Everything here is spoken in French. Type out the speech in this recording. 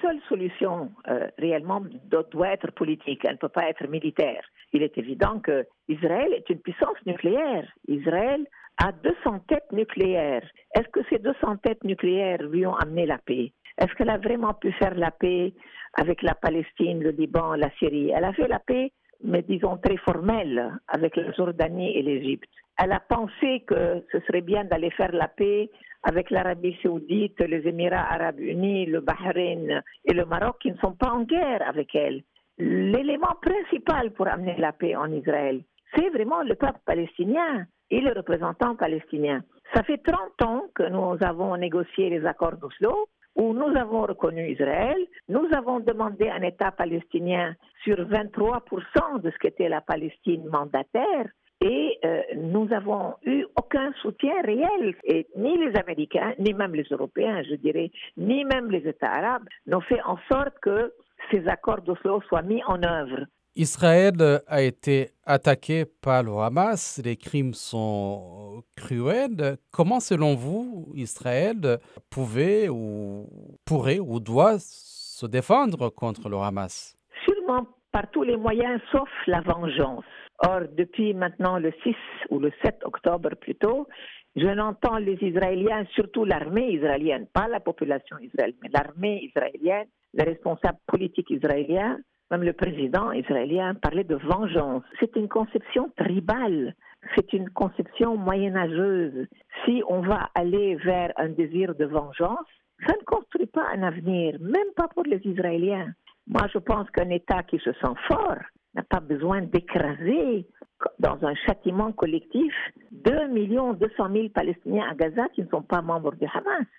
seule solution euh, réellement doit être politique, elle ne peut pas être militaire. Il est évident que Israël est une puissance nucléaire. Israël a 200 têtes nucléaires. Est-ce que ces 200 têtes nucléaires lui ont amené la paix? Est-ce qu'elle a vraiment pu faire la paix avec la Palestine, le Liban, la Syrie? Elle a fait la paix, mais disons très formelle, avec la Jordanie et l'Égypte. Elle a pensé que ce serait bien d'aller faire la paix avec l'Arabie saoudite, les Émirats arabes unis, le Bahreïn et le Maroc qui ne sont pas en guerre avec elle. L'élément principal pour amener la paix en Israël, c'est vraiment le peuple palestinien et les représentants palestiniens. Ça fait 30 ans que nous avons négocié les accords d'Oslo où nous avons reconnu Israël, nous avons demandé un État palestinien sur 23% de ce qu'était la Palestine mandataire, et euh, nous avons eu aucun soutien réel. Et ni les Américains, ni même les Européens, je dirais, ni même les États arabes n'ont fait en sorte que ces accords d'Oslo soient mis en œuvre. Israël a été attaqué par le Hamas, les crimes sont cruels. Comment, selon vous, Israël pouvait ou pourrait ou doit se défendre contre le Hamas? Sûrement par tous les moyens, sauf la vengeance. Or, depuis maintenant le 6 ou le 7 octobre plutôt, je n'entends les Israéliens, surtout l'armée israélienne, pas la population israélienne, mais l'armée israélienne, les responsables politiques israéliens, même le président israélien parlait de vengeance. C'est une conception tribale, c'est une conception moyenâgeuse. Si on va aller vers un désir de vengeance, ça ne construit pas un avenir, même pas pour les Israéliens. Moi, je pense qu'un État qui se sent fort n'a pas besoin d'écraser dans un châtiment collectif 2 200 000 Palestiniens à Gaza qui ne sont pas membres du Hamas.